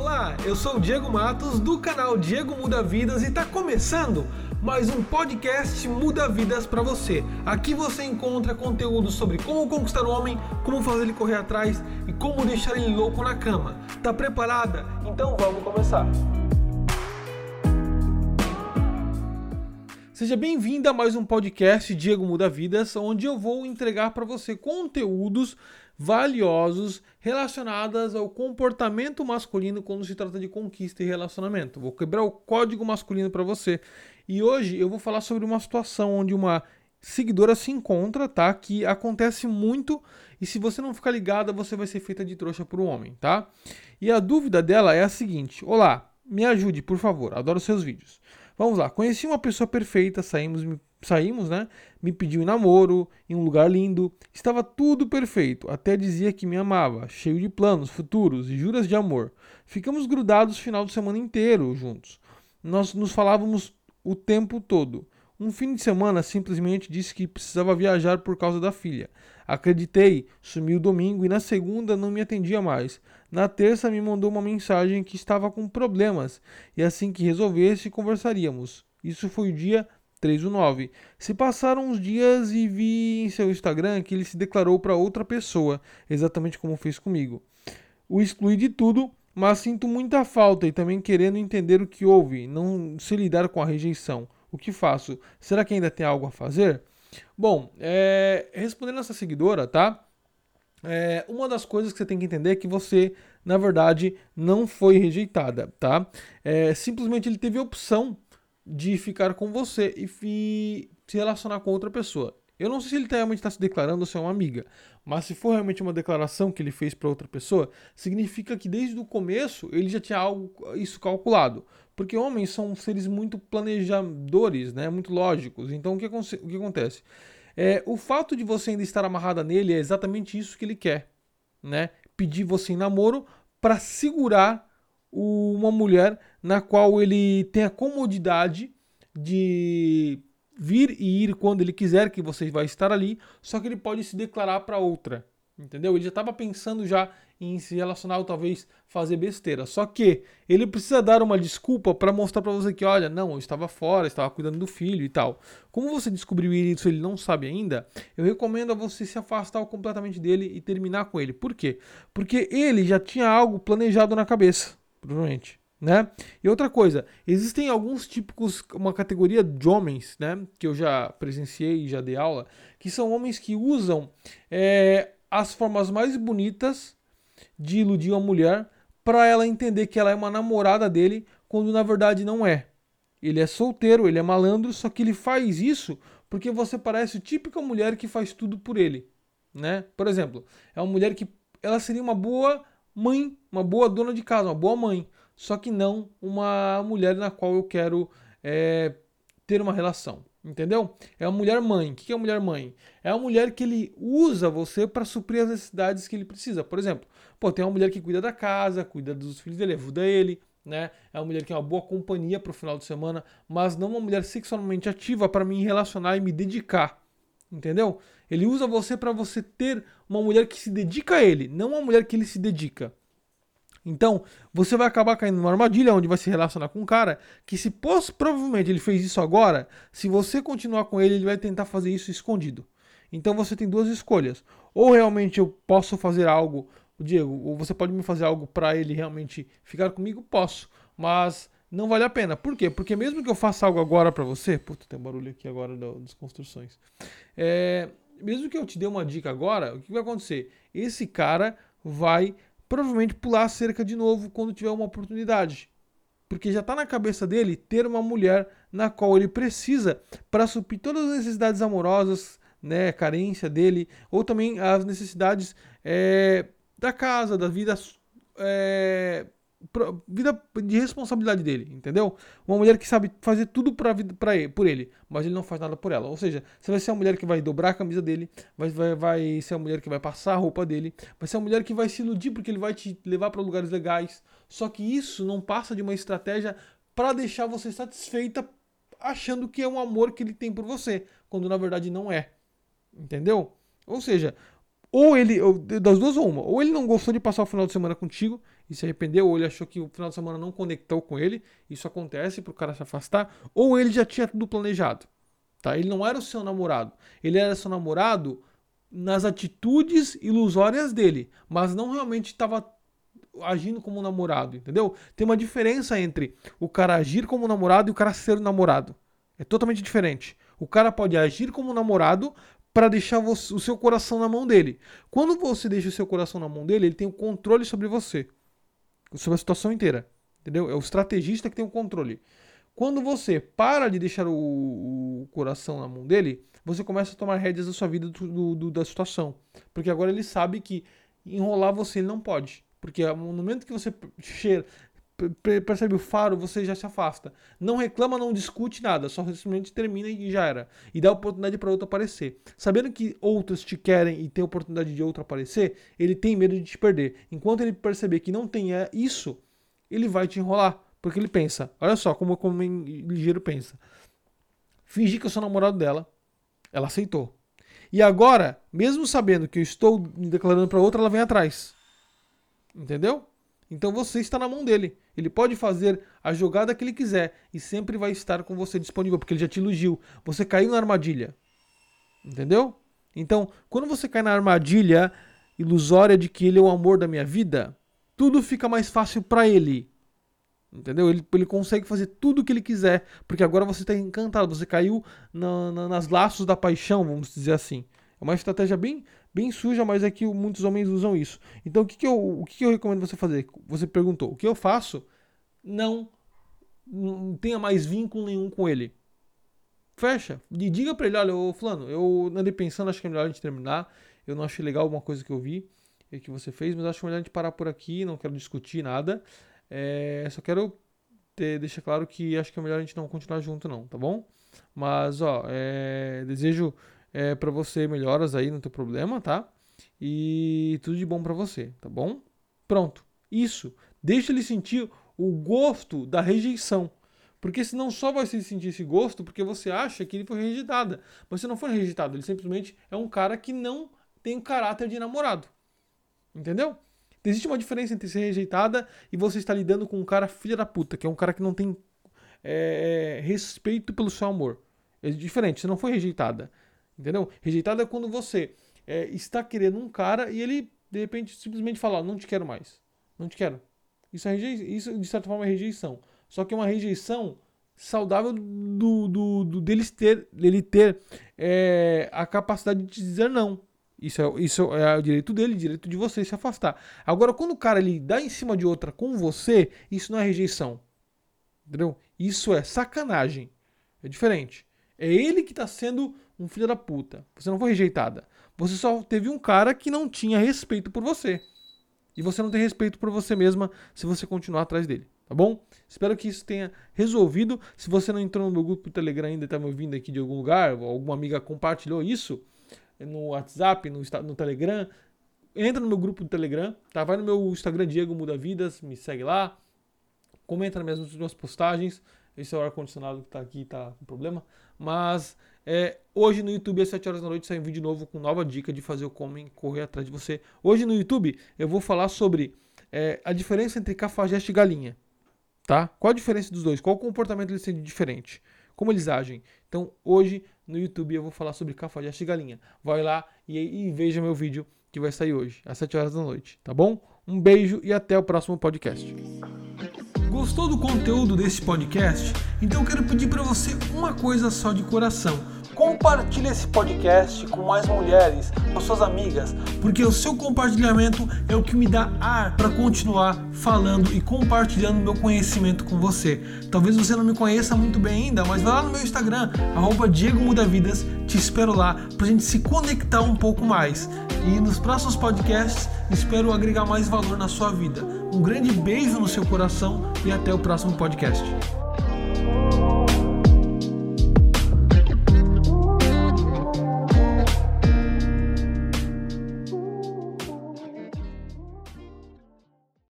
Olá, eu sou o Diego Matos do canal Diego Muda Vidas e está começando mais um podcast Muda Vidas para você. Aqui você encontra conteúdo sobre como conquistar o homem, como fazer ele correr atrás e como deixar ele louco na cama. Tá preparada? Então vamos começar. Seja bem-vinda a mais um podcast Diego Muda Vidas, onde eu vou entregar para você conteúdos valiosos relacionadas ao comportamento masculino quando se trata de conquista e relacionamento. Vou quebrar o código masculino para você. E hoje eu vou falar sobre uma situação onde uma seguidora se encontra, tá? Que acontece muito e se você não ficar ligada, você vai ser feita de trouxa por um homem, tá? E a dúvida dela é a seguinte: Olá, me ajude, por favor. Adoro seus vídeos. Vamos lá. Conheci uma pessoa perfeita, saímos saímos, né? Me pediu em namoro, em um lugar lindo. Estava tudo perfeito. Até dizia que me amava, cheio de planos futuros e juras de amor. Ficamos grudados o final de semana inteiro juntos. Nós nos falávamos o tempo todo. Um fim de semana simplesmente disse que precisava viajar por causa da filha. Acreditei, sumiu domingo e na segunda não me atendia mais. Na terça me mandou uma mensagem que estava com problemas e assim que resolvesse conversaríamos. Isso foi o dia 3 do 9. Se passaram uns dias e vi em seu Instagram que ele se declarou para outra pessoa, exatamente como fez comigo. O excluí de tudo, mas sinto muita falta e também querendo entender o que houve, não se lidar com a rejeição. O que faço? Será que ainda tem algo a fazer? Bom, é, respondendo essa seguidora, tá? É, uma das coisas que você tem que entender é que você, na verdade, não foi rejeitada, tá? É, simplesmente ele teve a opção de ficar com você e se relacionar com outra pessoa. Eu não sei se ele realmente está se declarando ou se é uma amiga, mas se for realmente uma declaração que ele fez para outra pessoa, significa que desde o começo ele já tinha algo isso calculado. Porque homens são seres muito planejadores, né? muito lógicos. Então o que, o que acontece? É, o fato de você ainda estar amarrada nele é exatamente isso que ele quer. Né? Pedir você em namoro para segurar uma mulher na qual ele tem a comodidade de vir e ir quando ele quiser, que você vai estar ali, só que ele pode se declarar para outra. Entendeu? Ele já estava pensando já em se relacionar ou talvez fazer besteira. Só que ele precisa dar uma desculpa para mostrar para você que, olha, não, eu estava fora, estava cuidando do filho e tal. Como você descobriu isso ele não sabe ainda, eu recomendo a você se afastar completamente dele e terminar com ele. Por quê? Porque ele já tinha algo planejado na cabeça provavelmente. Né? E outra coisa, existem alguns típicos, uma categoria de homens, né, que eu já presenciei e já dei aula, que são homens que usam é, as formas mais bonitas de iludir uma mulher para ela entender que ela é uma namorada dele, quando na verdade não é. Ele é solteiro, ele é malandro, só que ele faz isso porque você parece a típica mulher que faz tudo por ele, né? Por exemplo, é uma mulher que ela seria uma boa mãe, uma boa dona de casa, uma boa mãe. Só que não uma mulher na qual eu quero é, ter uma relação. Entendeu? É uma mulher mãe. O que é uma mulher mãe? É uma mulher que ele usa você para suprir as necessidades que ele precisa. Por exemplo, pô, tem uma mulher que cuida da casa, cuida dos filhos dele, ajuda ele, né? É uma mulher que é uma boa companhia para o final de semana, mas não uma mulher sexualmente ativa para me relacionar e me dedicar. Entendeu? Ele usa você para você ter uma mulher que se dedica a ele, não uma mulher que ele se dedica. Então, você vai acabar caindo numa armadilha onde vai se relacionar com um cara que, se provavelmente ele fez isso agora, se você continuar com ele, ele vai tentar fazer isso escondido. Então você tem duas escolhas. Ou realmente eu posso fazer algo, Diego, ou você pode me fazer algo para ele realmente ficar comigo? Posso. Mas não vale a pena. Por quê? Porque mesmo que eu faça algo agora para você. Puta, tem um barulho aqui agora das construções. É, mesmo que eu te dê uma dica agora, o que vai acontecer? Esse cara vai provavelmente pular a cerca de novo quando tiver uma oportunidade. Porque já está na cabeça dele ter uma mulher na qual ele precisa para suprir todas as necessidades amorosas, né, carência dele, ou também as necessidades é, da casa, da vida é, vida de responsabilidade dele, entendeu? Uma mulher que sabe fazer tudo pra vida, pra ele, por ele, mas ele não faz nada por ela. Ou seja, você vai ser a mulher que vai dobrar a camisa dele, vai, vai, vai ser a mulher que vai passar a roupa dele, vai ser a mulher que vai se iludir porque ele vai te levar para lugares legais. Só que isso não passa de uma estratégia para deixar você satisfeita achando que é um amor que ele tem por você, quando na verdade não é. Entendeu? Ou seja, ou ele, ou, das duas ou uma, ou ele não gostou de passar o final de semana contigo e se arrependeu, ou ele achou que o final de semana não conectou com ele, isso acontece para o cara se afastar, ou ele já tinha tudo planejado. Tá? Ele não era o seu namorado, ele era seu namorado nas atitudes ilusórias dele, mas não realmente estava agindo como namorado, entendeu? Tem uma diferença entre o cara agir como namorado e o cara ser namorado. É totalmente diferente. O cara pode agir como namorado para deixar o seu coração na mão dele. Quando você deixa o seu coração na mão dele, ele tem o controle sobre você, sobre a situação inteira. Entendeu? É o estrategista que tem o controle. Quando você para de deixar o, o coração na mão dele, você começa a tomar rédeas da sua vida do, do, da situação. Porque agora ele sabe que enrolar você não pode. Porque no momento que você cheira, percebe o faro, você já se afasta. Não reclama, não discute nada, só simplesmente termina e já era. E dá oportunidade para outro aparecer. Sabendo que outros te querem e tem oportunidade de outro aparecer, ele tem medo de te perder. Enquanto ele perceber que não tem é, isso, ele vai te enrolar. Porque ele pensa, olha só como o ligeiro pensa. Fingi que eu sou namorado dela, ela aceitou. E agora, mesmo sabendo que eu estou me declarando para outra, ela vem atrás. Entendeu? Então você está na mão dele. Ele pode fazer a jogada que ele quiser e sempre vai estar com você disponível, porque ele já te iludiu. Você caiu na armadilha. Entendeu? Então, quando você cai na armadilha ilusória de que ele é o amor da minha vida, tudo fica mais fácil para ele. Entendeu? Ele, ele consegue fazer tudo o que ele quiser, porque agora você está encantado, você caiu na, na, nas laços da paixão, vamos dizer assim. É uma estratégia bem, bem suja, mas é que muitos homens usam isso. Então o que, que, eu, o que, que eu recomendo você fazer? Você perguntou. O que eu faço? Não, não tenha mais vínculo nenhum com ele. Fecha. E diga pra ele, olha, ô fulano, eu andei pensando, acho que é melhor a gente terminar. Eu não achei legal alguma coisa que eu vi e que você fez, mas acho melhor a gente parar por aqui, não quero discutir nada. É, só quero ter, deixar claro que acho que é melhor a gente não continuar junto não, tá bom? Mas, ó, é, desejo é, para você melhoras aí no teu problema, tá? E tudo de bom para você, tá bom? Pronto. Isso. Deixa ele sentir o gosto da rejeição. Porque senão só vai se sentir esse gosto porque você acha que ele foi rejeitada. Mas você não foi rejeitado, ele simplesmente é um cara que não tem o caráter de namorado. Entendeu? Existe uma diferença entre ser rejeitada e você estar lidando com um cara filha da puta, que é um cara que não tem é, respeito pelo seu amor. É diferente, você não foi rejeitada. Entendeu? Rejeitado é quando você é, está querendo um cara e ele, de repente, simplesmente fala: Não te quero mais. Não te quero. Isso, é isso de certa forma, é rejeição. Só que é uma rejeição saudável do, do, do deles ter, dele ter é, a capacidade de dizer não. Isso é, isso é o direito dele, direito de você se afastar. Agora, quando o cara ele dá em cima de outra com você, isso não é rejeição. Entendeu? Isso é sacanagem. É diferente. É ele que está sendo um filho da puta. Você não foi rejeitada. Você só teve um cara que não tinha respeito por você. E você não tem respeito por você mesma se você continuar atrás dele. Tá bom? Espero que isso tenha resolvido. Se você não entrou no meu grupo do Telegram ainda está me ouvindo aqui de algum lugar, alguma amiga compartilhou isso no WhatsApp, no, no Telegram, entra no meu grupo do Telegram, tá? Vai no meu Instagram, Diego Muda Vidas, me segue lá, comenta nas minhas postagens. Esse é o ar-condicionado que está aqui, tá com problema. Mas é, hoje no YouTube, às 7 horas da noite, sai um vídeo novo com nova dica de fazer o Comem correr atrás de você. Hoje no YouTube, eu vou falar sobre é, a diferença entre cafajeste e galinha. Tá? Qual a diferença dos dois? Qual o comportamento eles têm diferente? Como eles agem? Então, hoje no YouTube, eu vou falar sobre cafajeste e galinha. Vai lá e, e veja meu vídeo que vai sair hoje, às 7 horas da noite. Tá bom? Um beijo e até o próximo podcast. Gostou do conteúdo desse podcast? Então quero pedir para você uma coisa só de coração. Compartilhe esse podcast com mais mulheres, com suas amigas, porque o seu compartilhamento é o que me dá ar para continuar falando e compartilhando meu conhecimento com você. Talvez você não me conheça muito bem ainda, mas vai lá no meu Instagram, arroba Diego Mudavidas, te espero lá para gente se conectar um pouco mais. E nos próximos podcasts espero agregar mais valor na sua vida. Um grande beijo no seu coração e até o próximo podcast.